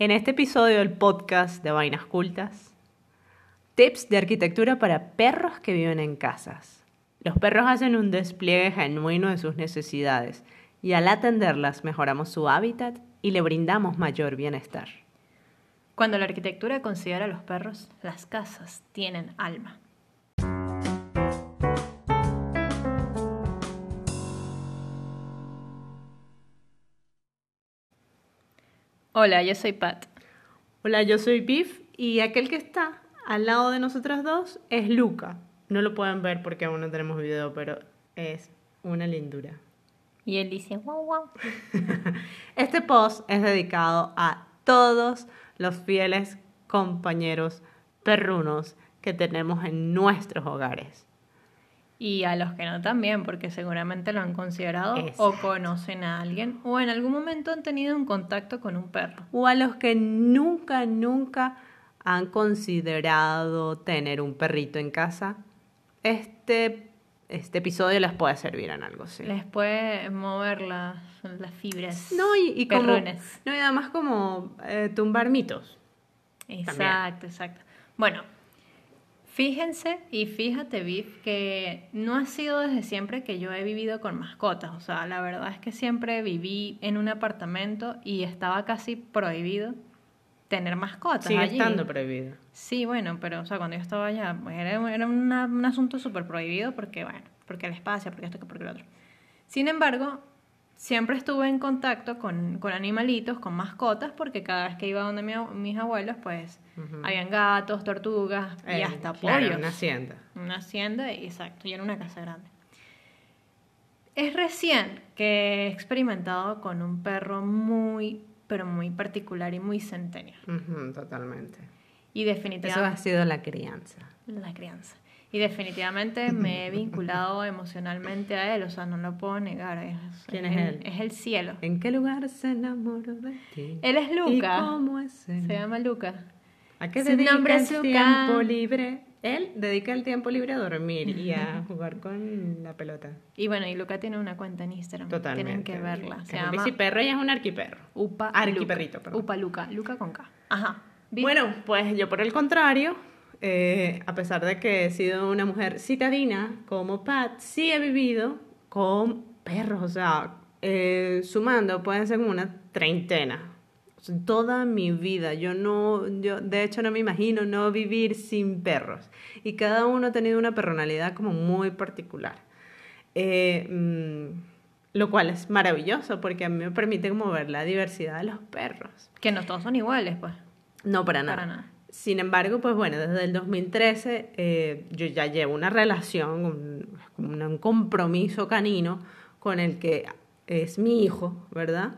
En este episodio del podcast de Vainas Cultas, tips de arquitectura para perros que viven en casas. Los perros hacen un despliegue genuino de sus necesidades y al atenderlas mejoramos su hábitat y le brindamos mayor bienestar. Cuando la arquitectura considera a los perros, las casas tienen alma. Hola, yo soy Pat. Hola, yo soy Biff y aquel que está al lado de nosotras dos es Luca. No lo pueden ver porque aún no tenemos video, pero es una lindura. Y él dice, wow, wow. Este post es dedicado a todos los fieles compañeros perrunos que tenemos en nuestros hogares. Y a los que no también, porque seguramente lo han considerado o conocen a alguien o en algún momento han tenido un contacto con un perro. O a los que nunca, nunca han considerado tener un perrito en casa. Este, este episodio les puede servir en algo, sí. Les puede mover las, las fibras. No, y, y como, perrunas. no, y además como eh, tumbar mitos. Exacto, exacto. Bueno, fíjense y fíjate, Viv, que no ha sido desde siempre que yo he vivido con mascotas. O sea, la verdad es que siempre viví en un apartamento y estaba casi prohibido tener mascotas. Sigue allí. estando prohibido. Sí, bueno, pero o sea, cuando yo estaba allá, pues era, era una- un asunto súper prohibido porque, bueno, porque el espacio, porque esto, porque lo otro. Sin embargo, siempre estuve en contacto con, con animalitos, con mascotas, porque cada vez que iba donde mi mis abuelos, pues habían gatos, tortugas y Eh, hasta claro, pollos. una hacienda. Una hacienda, exacto, y era una casa grande. Es recién que he experimentado con un perro muy, pero muy particular y muy centennial. Ujú, totalmente. Y Eso definitivamente... ha sido la crianza. La crianza. Y definitivamente me he vinculado emocionalmente a él, o sea, no lo puedo negar. Es, ¿Quién es él? Es el cielo. ¿En qué lugar se enamoró de ti? Él es ¿Y Luca. cómo es él? Se llama Luca. ¿A qué Su dedica nombre el es Luca. tiempo libre? Él dedica el tiempo libre a dormir y a jugar con la pelota. Y bueno, y Luca tiene una cuenta en Instagram. Totalmente. Tienen que verla. Se es un llama biciperro y es un arquiperro. Upa Arquiperrito, Luca. perdón. Upa Luca. Luca con K. Ajá. ¿Viste? Bueno, pues yo por el contrario, eh, a pesar de que he sido una mujer citadina como Pat, sí he vivido con perros, o sea, eh, sumando pueden ser como una treintena. O sea, toda mi vida, yo no, yo de hecho no me imagino no vivir sin perros. Y cada uno ha tenido una personalidad como muy particular. Eh, mm, lo cual es maravilloso porque a mí me permite como ver la diversidad de los perros. Que no todos son iguales, pues. No, para nada. Para nada. Sin embargo, pues bueno, desde el 2013 eh, yo ya llevo una relación, un, un- compromiso canino con el que es mi hijo, ¿verdad?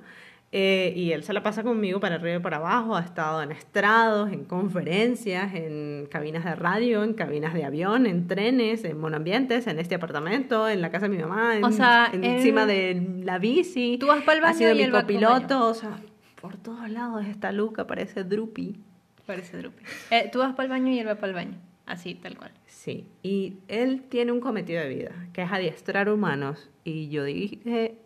Eh, y él se la pasa conmigo para arriba y para abajo, ha estado en estrados, en conferencias, en cabinas de radio, en cabinas de avión, en trenes, en monoambientes, en este apartamento, en la casa de mi mamá, en- O sea, en- él- encima de la bici. Tú vas pa'l Ha baño sido y mi copiloto, o sea, por todos lados está Luca, parece Drupi. Parece Drupi. Eh, tú vas para el baño y él va para el baño. Así, tal cual. Sí, y él tiene un cometido de vida, que es adiestrar humanos. Y yo dije,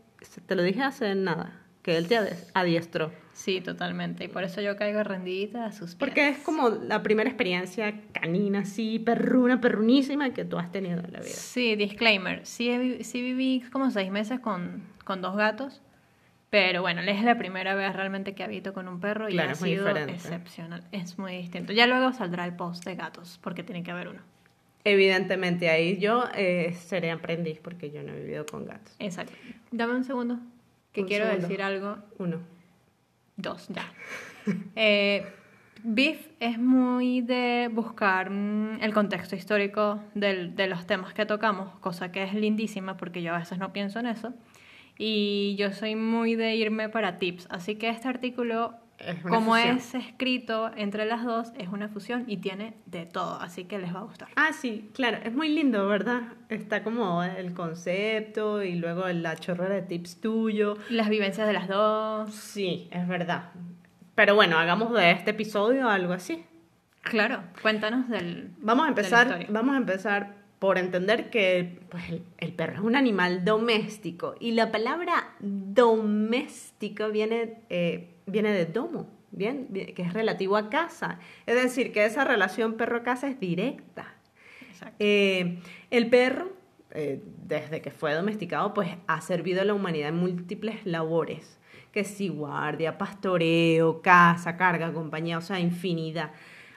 te lo dije hace nada, que él te adiestró. Sí, totalmente. Y por eso yo caigo rendidita a sus pies. Porque es como la primera experiencia canina, así, perruna, perrunísima que tú has tenido en la vida. Sí, disclaimer. Sí, sí viví como seis meses con, con dos gatos. Pero bueno, es la primera vez realmente que habito con un perro y Claro, ha es muy sido excepcional. Es muy distinto. Ya luego saldrá el post de gatos, porque tiene que haber uno. Evidentemente, ahí yo eh, seré aprendiz porque yo no he vivido con gatos. Exacto. Dame un segundo, que Un quiero segundo. decir algo. Uno. Dos, ya. Eh, Biff es muy de buscar mm, el contexto histórico del- de los temas que tocamos, cosa que es lindísima porque yo a veces no pienso en eso. Y yo soy muy de irme para tips. Así que este artículo, Es como fusión. es escrito entre las dos, es una fusión y tiene de todo. Así que les va a gustar. Ah, sí, claro, es muy lindo, ¿verdad? Está como el concepto y luego la chorrera de tips tuyo. Las vivencias de las dos. Sí, es verdad. Pero bueno, hagamos de este episodio algo así. Claro, cuéntanos del. Vamos a de la empezar, vamos a empezar por entender que pues, el, el perro es un animal doméstico y la palabra doméstico viene, eh, viene de domo, bien, que es relativo a casa. Es decir, que esa relación perro-casa es directa. Eh, el perro, eh, desde que fue domesticado, pues ha servido a la humanidad en múltiples labores, que si guardia, pastoreo, caza, carga, compañía, o sea, infinidad.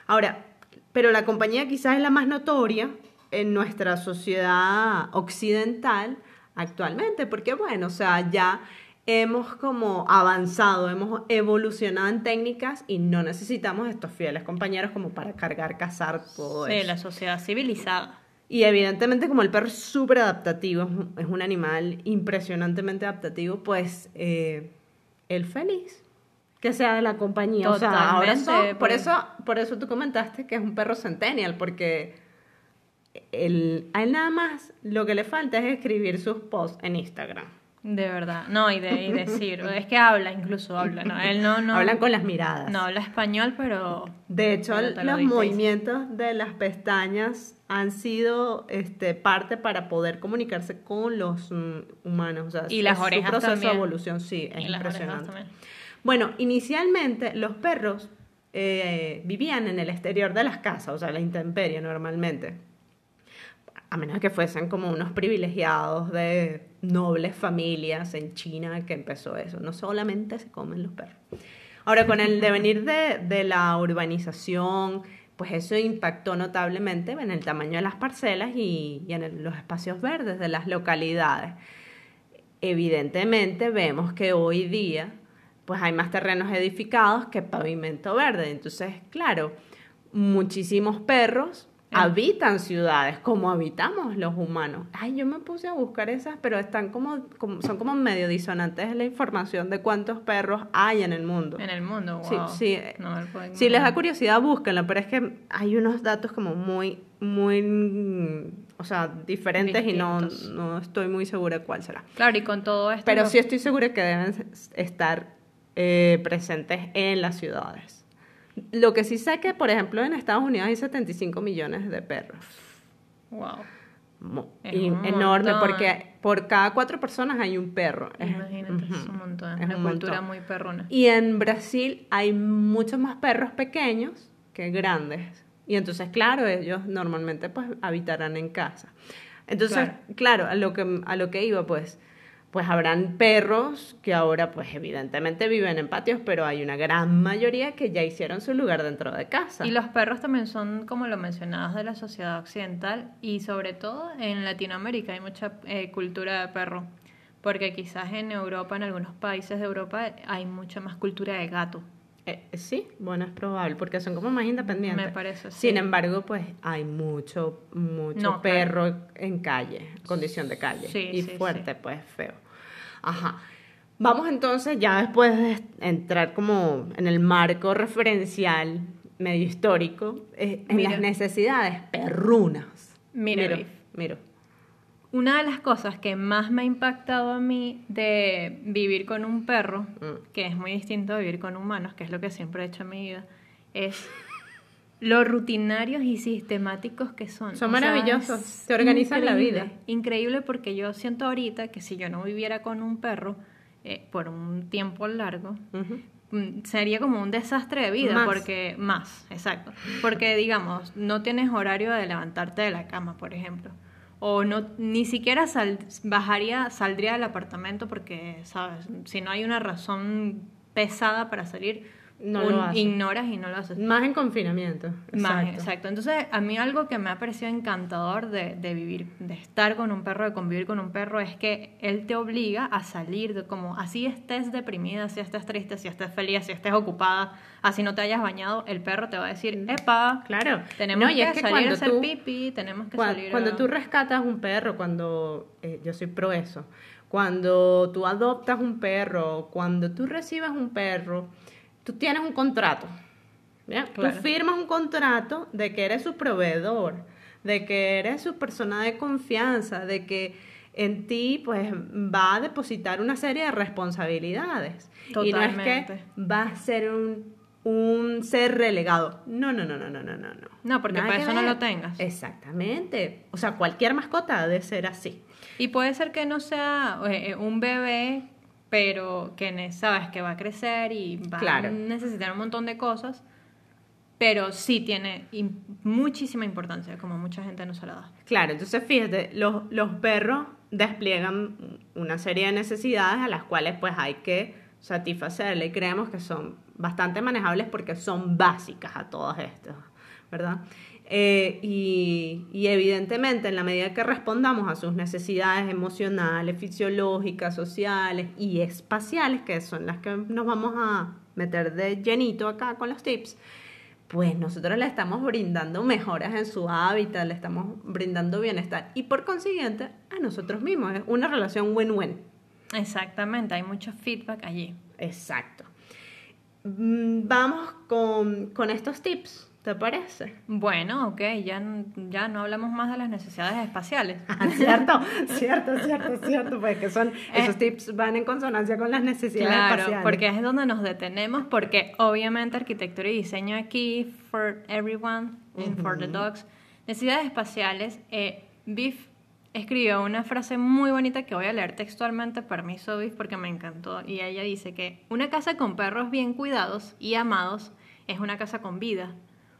Ahora, pero la compañía quizás es la más notoria en nuestra sociedad occidental actualmente, porque bueno, o sea, ya hemos como avanzado, hemos evolucionado en técnicas y no necesitamos estos fieles compañeros como para cargar, cazar, todo Sí, eso. la sociedad civilizada. Y evidentemente como el perro es súper adaptativo, es un- animal impresionantemente adaptativo, pues eh, él feliz que sea de la compañía. O sea, ahora Totalmente, son- por, pues. eso, por eso tú comentaste que es un perro centennial, porque él, a él nada más lo que le falta es escribir sus posts en Instagram. De verdad. No, y, de, y decir. es que habla, incluso habla. ¿no? Él no, no. Hablan con las miradas. No habla español, pero. De hecho, Pero te lo los movimientos de las pestañas han sido este, parte para poder comunicarse con los mm, humanos. O sea, Y las es su orejas proceso también. de evolución, sí, es y orejas impresionante. Bueno, inicialmente los perros eh, vivían en el exterior de las casas, o sea, la intemperie normalmente. A menos que fuesen como unos privilegiados de nobles familias en China que empezó eso. No solamente se comen los perros. Ahora, con el devenir de, de la urbanización, pues eso impactó notablemente en el tamaño de las parcelas y, en los espacios verdes de las localidades evidentemente vemos que hoy día pues hay más terrenos edificados que pavimento verde. Entonces, claro, muchísimos perros. Habitan ciudades como habitamos los humanos. Ay, yo me puse a buscar esas, pero están como, como- son como medio disonantes la información de cuántos perros hay en el mundo. En el mundo, Sí, wow. sí. No me lo puedo Si les da curiosidad, búsquenlo, pero es que hay unos datos como muy, muy, o sea, diferentes y no, no estoy muy segura cuál será. Claro, y con todo esto. Pero sí estoy segura que deben estar eh, presentes en las ciudades. Lo que sí sé que, por ejemplo, en Estados Unidos hay 75 millones de perros. Wow. Mo- Es y- un enorme, montón. porque por cada cuatro personas hay un perro. Imagínate, es un montón. Es es una un cultura montón. muy perrona. Y en Brasil hay muchos más perros pequeños que grandes. Y entonces, claro, ellos normalmente pues habitarán en casa. Entonces, claro, a, lo que, a lo que iba, pues, pues habrán perros que ahora, pues evidentemente viven en patios, pero hay una gran mayoría que ya hicieron su lugar dentro de casa. Y los perros también son, como lo mencionabas, de la sociedad occidental y sobre todo en Latinoamérica hay mucha eh, cultura de perro. Porque quizás en Europa, en algunos países de Europa, hay mucha más cultura de gato. Eh, sí, bueno, es probable, porque son como más independientes. Me parece, sí. Sin embargo, pues hay mucho, mucho No, claro. perro en calle, condición de calle. Sí, y sí, fuerte, pues feo. Ajá. Vamos entonces, ya después de entrar como en el marco referencial medio histórico, eh, en Mira. las necesidades perrunas. Mira, miro, miro. Una de las cosas que más me ha impactado a mí de vivir con un perro, Mm. que es muy distinto a vivir con humanos, que es lo que siempre he hecho en mi vida, es lo rutinarios y sistemáticos que son. Son O sea, maravillosos, es te organizan la vida. Increíble porque yo siento ahorita que si yo no viviera con un perro eh, por un tiempo largo, mm, sería como un desastre de vida Más. porque más exacto porque digamos no tienes horario de levantarte de la cama por ejemplo o no ni siquiera sal- bajaría saldría del apartamento porque sabes si no hay una razón pesada para salir No un- lo haces. ignoras y no lo haces Más en confinamiento. más, exacto. exacto. Entonces, a mí algo que me ha parecido encantador de, de vivir, de estar con un perro, de convivir con un perro, es que él te obliga a salir de como, así estés deprimida, así estés triste, si estés feliz, si estés ocupada, así no te hayas bañado, el perro te va a decir, epa, Claro. tenemos No, y que, es que salir a hacer tú- pipi, tenemos que salir Cuando, tú rescatas un perro, cuando eh, yo soy pro eso, cuando tú adoptas un perro, cuando tú recibes un perro, tú tienes un contrato. Tú firmas un contrato de que eres su proveedor, de que eres su persona de confianza, de que en ti pues va a depositar una serie de responsabilidades. Y no es que va a ser un, un ser relegado. No, no, no, no, no, no, no. No, No, porque Nada para eso no lo tengas. Exactamente. O sea, cualquier mascota ha de ser así. Y puede ser que no sea eh, un bebé pero que sabes que va a crecer y va Claro. a necesitar un montón de cosas, pero sí tiene im- muchísima importancia, como mucha gente no se la da. Claro, entonces fíjate, los, los perros despliegan una serie de necesidades a las cuales pues hay que satisfacerle y creemos que son bastante manejables porque son básicas a todas estas, ¿verdad? Eh, y, y evidentemente en la medida que respondamos a sus necesidades emocionales, fisiológicas, sociales y espaciales, que son las que nos vamos a meter de llenito acá con los tips, pues nosotros le estamos brindando mejoras en su hábitat, le estamos brindando bienestar y por consiguiente a nosotros mismos. Es una relación win-win. Exactamente, hay mucho feedback allí. Exacto. Mm, Vamos con, con estos tips, ¿te parece? Bueno, ok, ya, ya no hablamos más de las necesidades espaciales. Ah, cierto, cierto, cierto, cierto, pues que son, esos Eh, tips van en consonancia con las necesidades Claro, espaciales. porque es donde nos detenemos, porque obviamente arquitectura y diseño aquí, for everyone, and for the dogs. Necesidades espaciales, eh, Biff escribió una frase muy bonita que voy a leer textualmente, permiso Biff, porque me encantó, y ella dice que una casa con perros bien cuidados y amados es una casa con vida.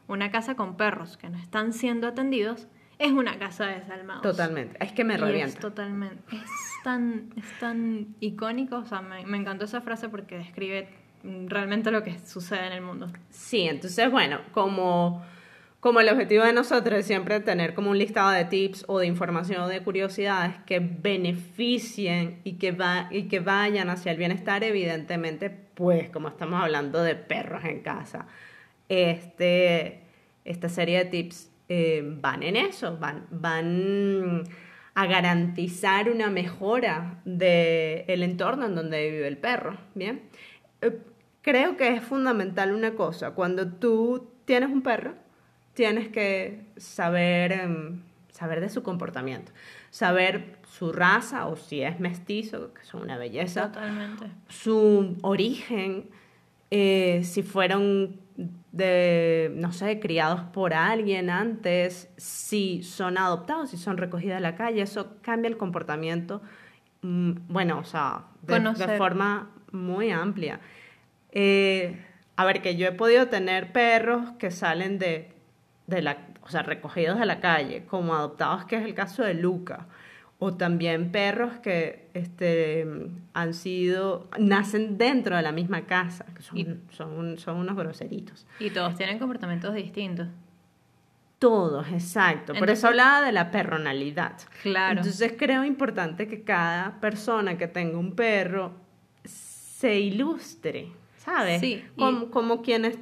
Una casa con perros que no están siendo atendidos es una casa de desalmados. Totalmente, es que me es revienta. totalmente. Es tan, es tan icónico. O sea, me, me encantó esa frase porque describe realmente lo que sucede en el mundo. Sí, entonces, bueno, como, como el objetivo de nosotros es siempre tener como un listado de tips o de información o de curiosidades que beneficien y que, va, y que vayan hacia el bienestar, evidentemente, pues como estamos hablando de perros en casa, este, esta serie de tips eh, van en eso, van, van a garantizar una mejora del entorno en donde vive el perro, ¿bien? Eh, creo que es fundamental una cosa, cuando tú tienes un perro, tienes que saber, em, saber de su comportamiento, saber su raza o si es mestizo, que son una belleza, Totalmente. su origen, eh, si fueron de, no sé, criados por alguien antes, si son adoptados, si son recogidos de la calle, eso cambia el comportamiento, mm, bueno, o sea, de, forma muy amplia. Eh, a ver, que yo he podido tener perros que salen de, de la, o sea, recogidos de la calle, como adoptados, que es el caso de Luca. O también perros que este, han sido, nacen dentro de la misma casa, que son, Y- son, son unos groseritos. Y todos tienen comportamientos distintos. Todos, exacto. Por eso hablaba de la personalidad. Claro. Entonces creo importante que cada persona que tenga un perro se ilustre, ¿sabes? Sí, y- Como, como quienes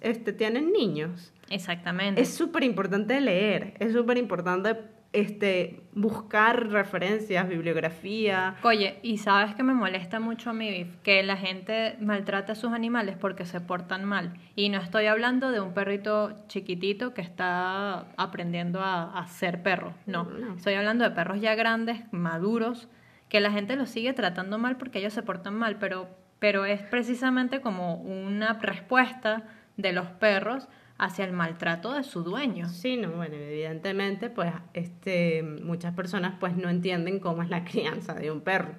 este, tienen niños. Exactamente. Es súper importante leer, es súper importante este, buscar referencias, bibliografía. Oye, y sabes que me molesta mucho a mí, que la gente maltrata a sus animales porque se portan mal. Y no estoy hablando de un perrito chiquitito que está aprendiendo a, a ser perro. No. No. Estoy hablando de perros ya grandes, maduros, que la gente los sigue tratando mal porque ellos se portan mal, pero, pero es precisamente como una respuesta de los perros hacia el maltrato de su dueño. Sí, no, bueno, evidentemente, pues este, muchas personas pues no entienden cómo es la crianza de un perro.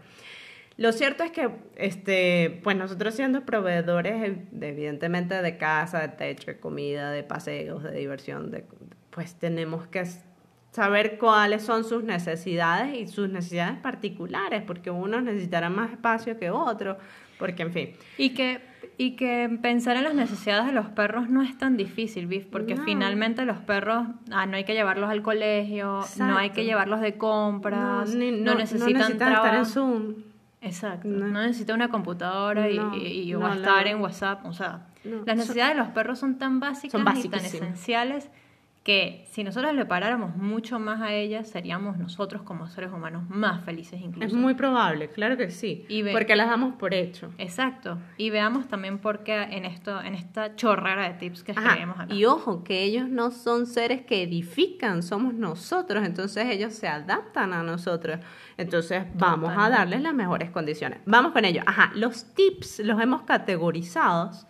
Lo cierto es que, este, pues nosotros siendo proveedores, eh, de- evidentemente, de casa, de techo, de comida, de paseos, de diversión, de, pues tenemos que saber cuáles son sus necesidades y sus necesidades particulares, porque unos necesitarán más espacio que otros, porque, en fin, Y que, y que pensar en las necesidades de los perros no es tan difícil, Biff, porque No. finalmente los perros, ah, no hay que llevarlos al colegio, no hay que llevarlos de compras, no, ni- necesitan, estar en. Zoom. Exacto, No. no, necesita una computadora y- No, y, y- no, o estar en WhatsApp, o sea, No, las necesidades de los perros son tan básicas Son y tan esenciales que si nosotros le paráramos mucho más a ellas, seríamos nosotros como seres humanos más felices incluso. Es muy probable, claro que sí, Y ve- porque las damos por hecho. Exacto. Y veamos también por qué en esto, en esta chorrera de tips que escribimos acá. Y ojo, que ellos no son seres que edifican, somos nosotros, entonces ellos se adaptan a nosotros. Entonces vamos a darles las mejores condiciones. Vamos con ello. Ajá, los tips los hemos categorizados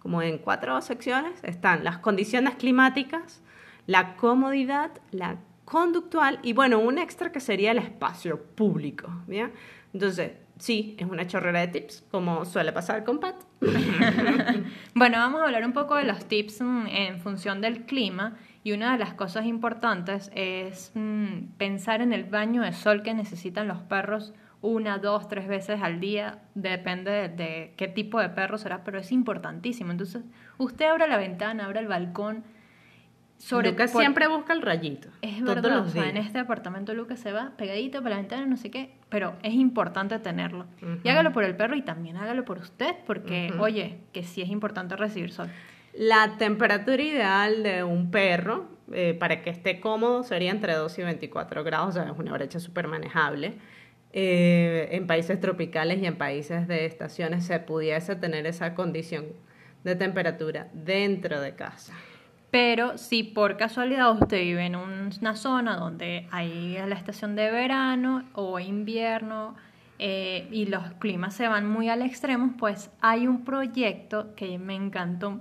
como en cuatro secciones. Están las condiciones climáticas, la comodidad, la conductual y bueno, un extra que sería el espacio público, ¿bien? Entonces, sí, es una chorrera de tips, como suele pasar con Pat. bueno, vamos a hablar un poco de los tips mm, en función del clima. Y una de las cosas importantes es mm, pensar en el baño de sol que necesitan los perros una, dos, tres veces al día, depende de, qué tipo de perro será, pero es importantísimo. Entonces, usted abre la ventana, abre el balcón. Sobre Lucas siempre busca el rayito. Es verdad, en este apartamento Lucas se va pegadito para la ventana, no sé qué, pero es importante tenerlo. Y hágalo por el perro y también hágalo por usted, porque, oye, que sí es importante recibir sol. La temperatura ideal de un perro eh, para que esté cómodo sería entre 2 y 24 grados, o sea, es una brecha súper manejable. Eh, en países tropicales y en países de estaciones se pudiese tener esa condición de temperatura dentro de casa. Pero si por casualidad usted vive en una zona donde hay la estación de verano o invierno eh, y los climas se van muy al extremo, pues hay un proyecto que me encantó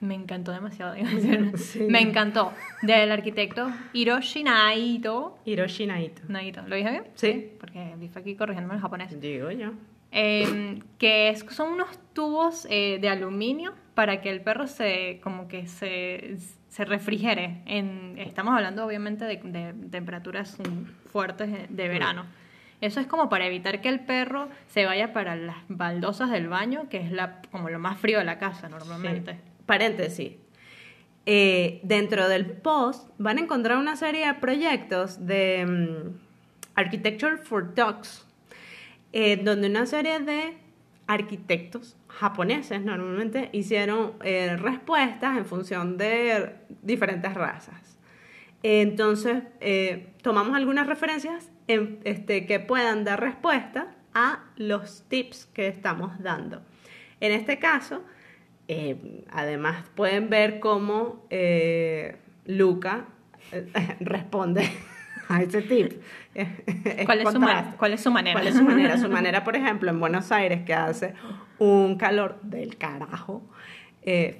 me encantó demasiado. Me encantó. Del arquitecto Hiroshi Naito. Hiroshi Naito. Naito. ¿Lo dije bien? Sí. Porque dije aquí corrigiéndome en japonés. Digo yo. Em, que son unos tubos eh, de aluminio para que el perro se como que se, se refrigere. En, estamos hablando obviamente de, temperaturas fuertes de, verano. Eso es como para evitar que el perro se vaya para las baldosas del baño, que es la, como lo más frío de la casa normalmente paréntesis, eh, dentro del post van a encontrar una serie de proyectos de mm, Architecture for Dogs, eh, donde una serie de arquitectos japoneses normalmente hicieron eh, respuestas en función de diferentes razas. Entonces, tomamos algunas referencias este, que puedan dar respuesta a los tips que estamos dando. En este caso, eh, además, pueden ver cómo eh, Luca eh, responde a ese tip. ¿Cuál es, su ¿Cuál es, su manera? ¿Cuál es su manera? Su manera, por ejemplo, en Buenos Aires, que hace un calor del carajo,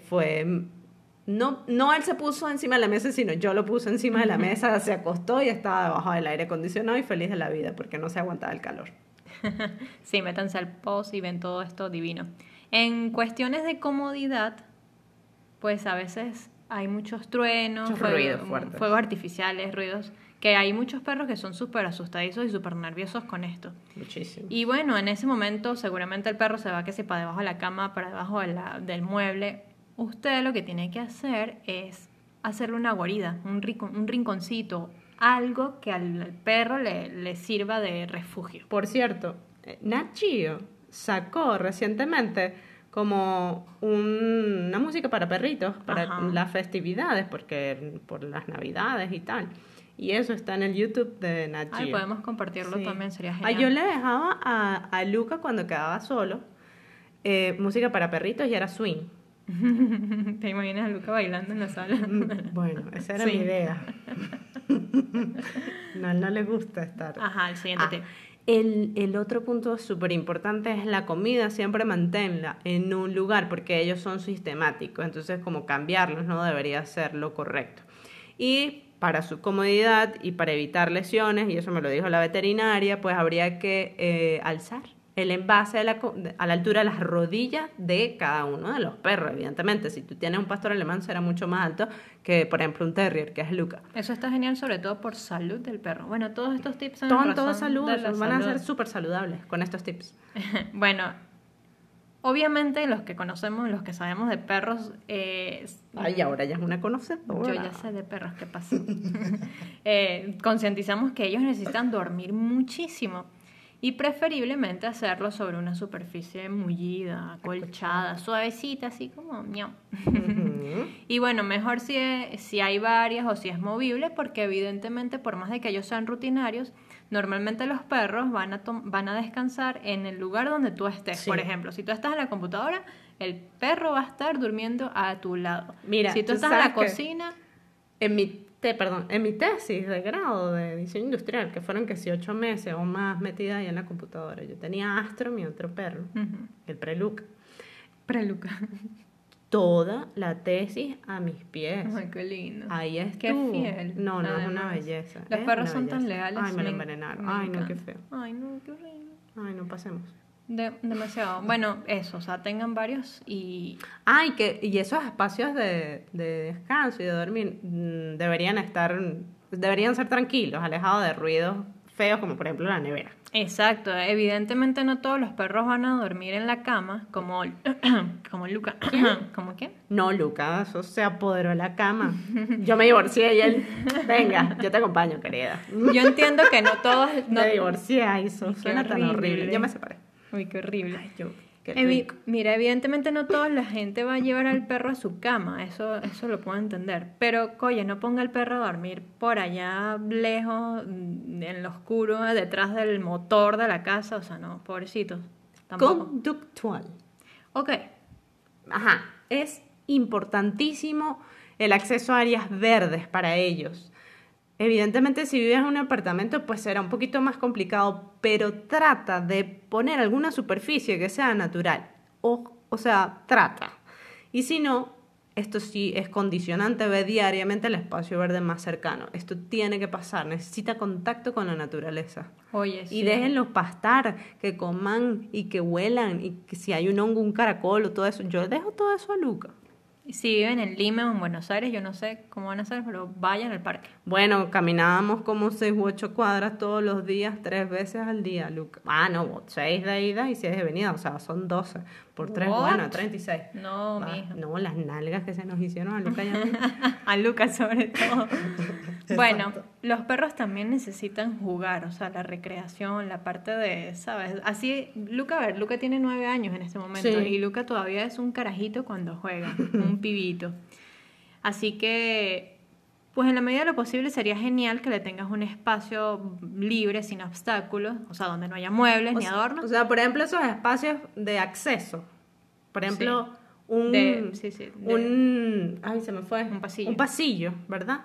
fue... No, no él se puso encima de la mesa, sino yo lo puse encima de la mesa, se acostó y estaba debajo del aire acondicionado y feliz de la vida porque no se aguantaba el calor. sí, métanse al post y ven todo esto divino. En cuestiones de comodidad, pues a veces hay muchos truenos, fuegos artificiales, ruidos, que hay muchos perros que son súper asustadizos y súper nerviosos con esto. Muchísimo. Y bueno, en ese momento seguramente el perro se va que se para debajo de la cama, para debajo del mueble. Usted lo que tiene que hacer es hacerle una guarida, un, un rinconcito, algo que al, perro le, le, sirva de refugio. Por cierto, eh, Nachio sacó recientemente como una música para perritos, para las festividades, porque por las navidades y tal. Y eso está en el YouTube de Nat Ay, podemos compartirlo también, sería genial. yo le dejaba a, a Luca cuando quedaba solo eh, música para perritos y era swing. ¿Te imaginas a Luca bailando en la sala? Mm, bueno, esa era mi idea. no, no le gusta estar. Ajá, el siguiente ah, el, otro punto súper importante es la comida, siempre manténla en un lugar porque ellos son sistemáticos, entonces como cambiarlos no debería ser lo correcto. Y para su comodidad y para evitar lesiones, y eso me lo dijo la veterinaria, pues habría que eh, alzar el envase a la, a la altura de las rodillas de cada uno de los perros, evidentemente. Si tú tienes un pastor alemán será mucho más alto que, por ejemplo, un terrier, que es Luca. Eso está genial, sobre todo por salud del perro. Bueno, todos estos tips son Son todos salud, van a ser súper saludables con estos tips. bueno, obviamente los que conocemos, los que sabemos de perros... Eh, Ay, ahora ya es una conocedora. Yo ya sé de perros, ¿qué pasa? eh, concientizamos que ellos necesitan dormir muchísimo y preferiblemente hacerlo sobre una superficie mullida, acolchada, suavecita, así como miau. y bueno, mejor si, si hay varias o si es movible, porque evidentemente por más de que ellos sean rutinarios, normalmente los perros van a, van a descansar en el lugar donde tú estés. Por ejemplo, si tú estás en la computadora, el perro va a estar durmiendo a tu lado. Mira, si tú, estás en la cocina... En mi perdón, en mi tesis de grado de diseño industrial, que fueron que si ocho meses o más metida ahí en la computadora, yo tenía Astro, mi otro perro, el Preluca. Preluca. toda la tesis a mis pies. Ay, qué lindo. Ahí es Qué fiel. No, no, es una belleza. Los es perros son tan leales. Ay, me lo en- envenenaron. me Ay, no, qué feo. Ay, no, qué horrible. Ay, no pasemos. De- demasiado. Bueno, eso, o sea, tengan varios y Ay, que, y esos espacios de, de descanso y de dormir mm, deberían estar, deberían ser tranquilos, alejados de ruidos feos como por ejemplo la nevera. Exacto, evidentemente no todos los perros van a dormir en la cama, como, como Luca. ¿Como quién? No, Lucas, eso se apoderó de la cama. Yo me divorcié y él, venga, yo te acompaño, querida. Yo entiendo que no todos... No... Me divorcié, eso qué suena tan horrible. horrible. Yo me separé. Uy, qué horrible. Ay, yo, qué Evi- rico. Mira, evidentemente no toda la gente va a llevar al perro a su cama, eso, eso lo puedo entender. Pero, oye, no ponga al perro a dormir por allá lejos, mm, en lo oscuro, detrás del motor de la casa, o sea, no, pobrecito. Tampoco. Conductual. Ok, Ajá, es importantísimo el acceso a áreas verdes para ellos. Evidentemente, si vives en un apartamento, pues será un poquito más complicado, pero trata de poner alguna superficie que sea natural. O, o sea, trata. Y si no, esto sí es condicionante, ve diariamente el espacio verde más cercano. Esto tiene que pasar, necesita contacto con la naturaleza. oye, sí. Y déjenlos pastar, que coman y que huelan, y que si hay un hongo, un caracol o todo eso. Yo dejo todo eso a Luca. Si viven en Lima o en Buenos Aires, yo no sé cómo van a hacer, pero vayan al parque. Bueno, caminábamos como seis u ocho cuadras todos los días, tres veces al día, Luca. Ah, no, seis de ida y seis de venida, o sea, son doce. Por tres, What? bueno, treinta y seis. No, mija. No, las nalgas que se nos hicieron a Luca y a mí. a Lucas sobre todo. bueno, los perros también necesitan jugar, o sea, la recreación, la parte de, ¿sabes? Así, Luca, a ver, Luca tiene nueve años en este momento Sí. y Luca todavía es un carajito cuando juega, un pibito. Así que, pues en la medida de lo posible sería genial que le tengas un espacio libre, sin obstáculos, o sea, donde no haya muebles O ni sea- adornos. O sea, por ejemplo, esos espacios de acceso. Por ejemplo, un, De- sí, sí, de- un, ay, se me fue, Un pasillo. un pasillo, ¿verdad?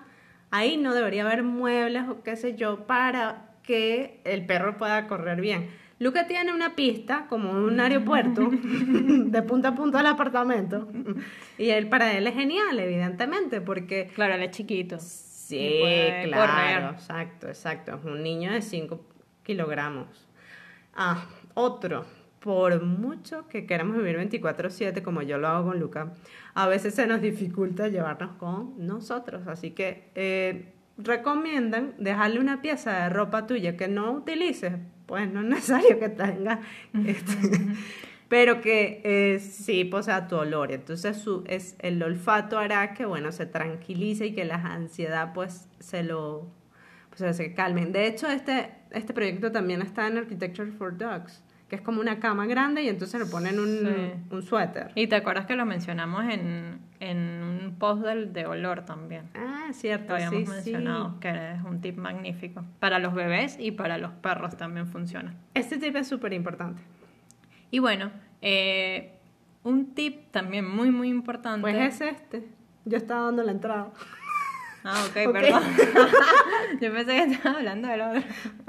Ahí no debería haber muebles o qué sé yo para que el perro pueda correr bien. Luca tiene una pista como un aeropuerto de punta a punta del apartamento y él para él es genial, evidentemente, porque Claro, él es chiquito. Sí, claro, correr. exacto, exacto. Es un niño de 5 kilogramos. Ah, otro. Por mucho que queramos vivir 24/7 como yo lo hago con Luca, a veces se nos dificulta llevarnos con nosotros. Así que eh, recomiendan dejarle una pieza de ropa tuya que no utilices. Pues no es necesario que tenga, este, pero que eh, sí posea tu olor. Entonces su, es, el olfato hará que bueno se tranquilice y que la ansiedad pues se lo pues, se calmen. De hecho, este, este proyecto también está en Architecture for Dogs, que es como una cama grande y entonces le ponen un, Sí. un suéter. Y te acuerdas que lo mencionamos en, en un post del, de olor también. Ah, cierto, Lo habíamos sí, mencionado, sí. que es un tip magnífico. Para los bebés y para los perros también funciona. Este tip es súper importante. Y bueno, eh, un tip también muy, muy importante. Pues es este. Yo estaba dando la entrada. Ah, ok, Ok. perdón. Yo pensé que estabas hablando del otro.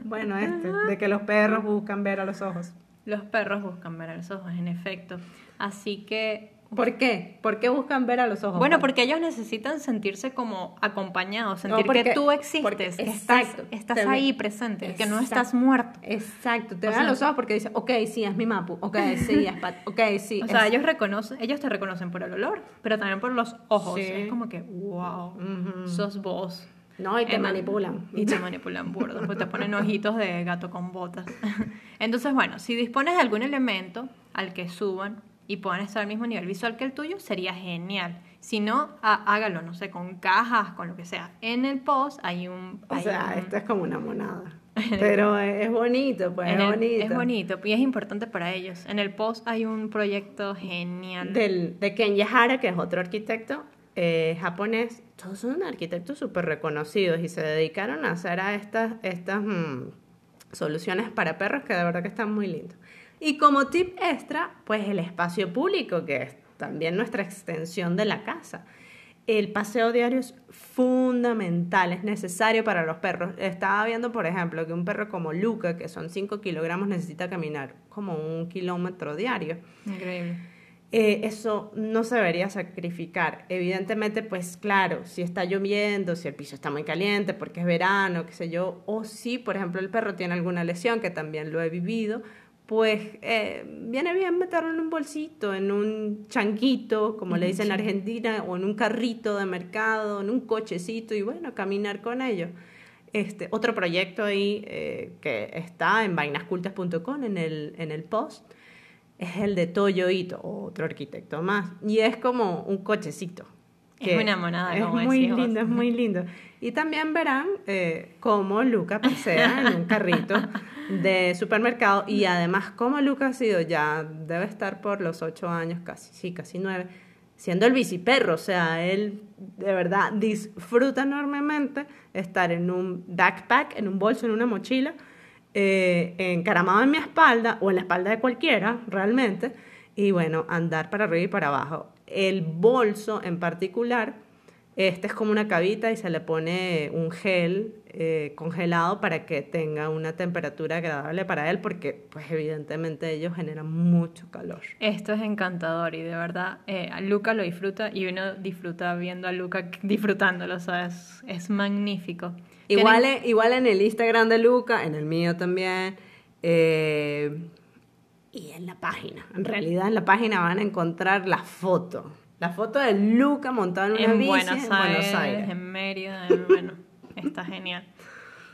Bueno, este, de que los perros buscan ver a los ojos. Los perros buscan ver a los ojos, en efecto. Así que ¿Por qué? ¿Por qué buscan ver a los ojos? Bueno, porque ellos necesitan sentirse como acompañados, No, sentir porque- que tú porque- existes, exacto, estás, estás ahí presente, que no Exacto. estás muerto. Exacto, te O ven a los ojos porque dicen, ok, sí, es mi mapu, ok, sí, es Pat, ok, sí. O sea, ellos reconocen, ellos te reconocen por el olor, pero también por los ojos. Sí. Es como que, wow, Ujú. sos vos. No, y te Eh, manipulan. Y te manipulan burdo, pues te ponen ojitos de gato con botas. Entonces, bueno, si dispones de algún elemento al que suban y puedan estar al mismo nivel visual que el tuyo, sería genial. Si no, há- hágalo, no sé, con cajas, con lo que sea. En el post hay un... O hay sea, un- esto es como una monada. Pero es, es bonito, pues en es el- bonito. Es bonito y es importante para ellos. En el post hay un proyecto genial. Del, de Ken Yahara, que es otro arquitecto eh, japonés. Todos son arquitectos súper reconocidos y se dedicaron a hacer a estas, estas mm, soluciones para perros que de verdad que están muy lindos. Y como tip extra, pues el espacio público, que es también nuestra extensión de la casa. El paseo diario es fundamental, es necesario para los perros. Estaba viendo, por ejemplo, que un perro como Luca, que son 5 kilogramos, necesita caminar como un kilómetro diario. Increíble. Eh, eso no se debería sacrificar. Evidentemente, pues claro, si está lloviendo, si el piso está muy caliente porque es verano, qué sé yo, o si, por ejemplo, el perro tiene alguna lesión, que también lo he vivido, pues eh, viene bien meterlo en un bolsito, en un changuito, como le dicen en Argentina, o en un carrito de mercado, en un cochecito, y bueno, caminar con ellos. Este, otro proyecto ahí eh, que está en vainascultas.com en el, en el post es el de Toyo Ito, otro arquitecto más. Y es como un cochecito. Es una monada, Es muy lindo, es muy lindo. Y también verán eh, cómo Luca pasea en un carrito de supermercado y además cómo Luca ha sido ya, debe estar por los ocho años, casi, sí, casi nueve, siendo el biciperro. O sea, él de verdad disfruta enormemente estar en un backpack, en un bolso, en una mochila eh, encaramado en mi espalda o en la espalda de cualquiera, realmente, y bueno, andar para arriba y para abajo. El bolso en particular, este es como una cabita y se le pone un gel eh, congelado para que tenga una temperatura agradable para él, porque pues evidentemente ellos generan mucho calor. Esto es encantador y de verdad eh, Luca lo disfruta y uno disfruta viendo a Luca disfrutándolo, o sea, es magnífico. Igual, en, igual en el Instagram de Luca, en el mío también. Eh, y en la página. En realidad en la página van a encontrar la foto. La foto de Luca montado en una bici Buenos en Buenos Aires. En Mérida, bueno, está genial.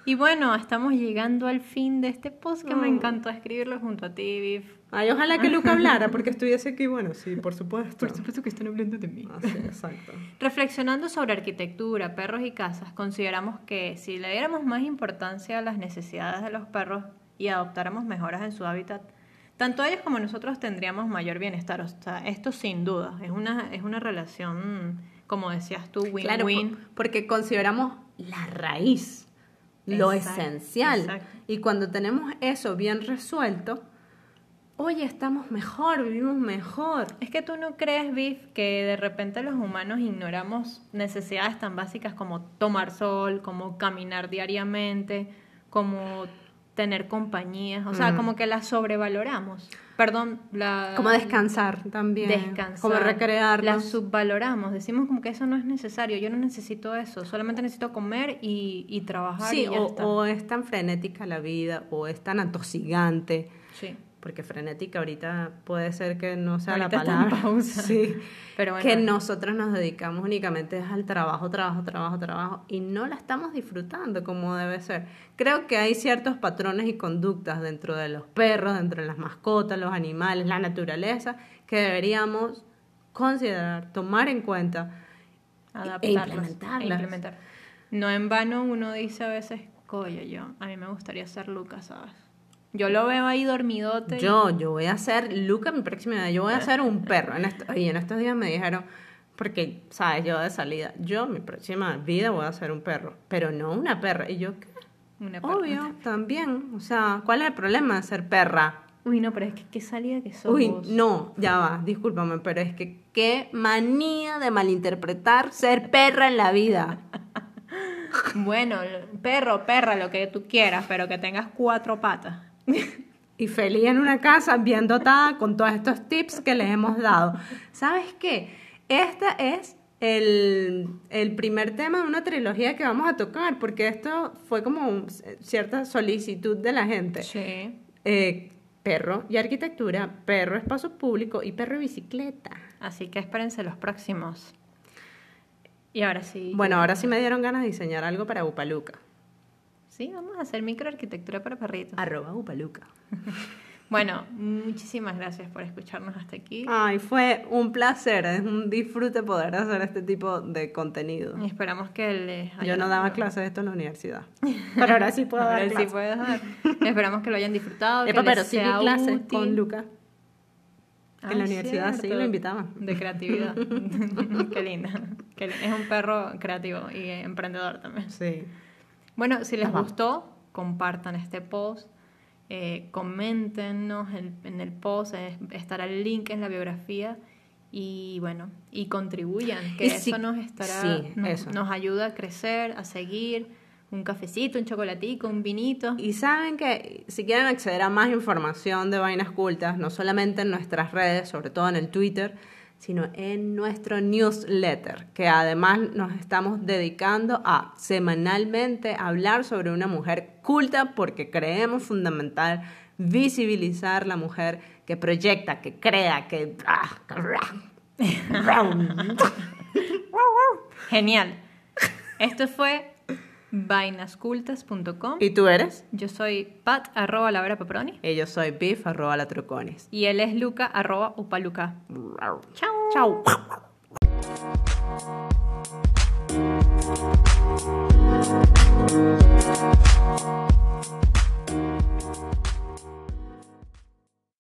Y bueno, estamos llegando al fin de este post que me mm. encantó escribirlo junto a ti, Viv. Ay, ojalá que Luca hablara, porque estuviese aquí, bueno, sí, por supuesto. Por supuesto que están hablando de mí. Ah, sí, exacto. Reflexionando sobre arquitectura, perros y casas, consideramos que si le diéramos más importancia a las necesidades de los perros y adoptáramos mejoras en su hábitat, tanto ellos como nosotros tendríamos mayor bienestar. O sea, esto sin duda, es una, es una relación, como decías tú, win-win. Claro, porque consideramos la raíz, lo esencial. Y cuando tenemos eso bien resuelto, oye, estamos mejor, vivimos mejor. Es que tú no crees, Viv, que de repente los humanos ignoramos necesidades tan básicas como tomar sol, como caminar diariamente, como tener compañías, o sea, como que las sobrevaloramos. Perdón, la... Como descansar también. Descansar. Como recrearnos. Las subvaloramos, decimos como que eso no es necesario, yo no necesito eso, solamente necesito comer y, y trabajar. Sí, y ya o, está. o es tan frenética la vida, o es tan atosigante. Sí porque frenética ahorita puede ser que no sea la palabra. pausa. Sí. Pero Que nosotros nos dedicamos únicamente al trabajo, trabajo, trabajo, trabajo y no la estamos disfrutando como debe ser. Creo que hay ciertos patrones y conductas dentro de los perros, dentro de las mascotas, los animales, la naturaleza, que deberíamos considerar, tomar en cuenta e implementarlas. implementar. No en vano uno dice a veces, coño, yo, a mí me gustaría ser Lucas, ¿sabes? Yo lo veo ahí dormidote. Yo, yo voy a ser, Luca, mi próxima edad, yo voy a ser un perro. En y en estos días me dijeron, porque, ¿sabes? Yo de salida, yo mi próxima vida voy a ser un perro, pero no una perra. Y yo, ¿qué? Una perra. Obvio, también. O sea, ¿cuál es el problema de ser perra? Uy, no, pero es que qué salida que sos Uy, no, ya va, discúlpame, pero es que qué manía de malinterpretar ser perra en la vida. bueno, perro, perra, lo que tú quieras, pero que tengas cuatro patas y feliz en una casa bien dotada con todos estos tips que les hemos dado. ¿Sabes qué? Este es el, primer tema de una trilogía que vamos a tocar, porque esto fue como cierta solicitud de la gente. Sí. Eh, perro y arquitectura, perro espacio público y perro y bicicleta. Así que espérense los próximos. Y ahora sí. Bueno, ahora sí me dieron ganas de diseñar algo para Upaluca. Sí, vamos a hacer microarquitectura para perritos. Arroba Upaluca. bueno, muchísimas gracias por escucharnos hasta aquí. Ay, fue un placer, es un disfrute poder hacer este tipo de contenido. Y esperamos que les Yo no daba clases de esto en la universidad, pero ahora sí puedo dar sí puedes dar. esperamos que lo hayan disfrutado, que pero sí sea clases con Luca. en la universidad sí lo invitaba. De creatividad. Qué linda. Es un perro creativo y emprendedor también. Sí. Bueno, si les gustó, compartan este post, eh, coméntenos en, el post, estará el link en la biografía y bueno, y contribuyan, que eso nos estará, nos, ayuda a crecer, a seguir, un cafecito, un chocolatico, un vinito. Y saben que si quieren acceder a más información de vainas cultas, no solamente en nuestras redes, sobre todo en el Twitter, sino en nuestro newsletter, que además nos estamos dedicando a semanalmente hablar sobre una mujer culta porque creemos fundamental visibilizar la mujer que proyecta, que crea, que... Genial. Esto fue vainascultas.com. ¿Y tú eres? Yo soy pat arroba la vera paproni. Y yo soy beef arroba la trucones. Y él es luca arroba upaluca. Chao. Chao.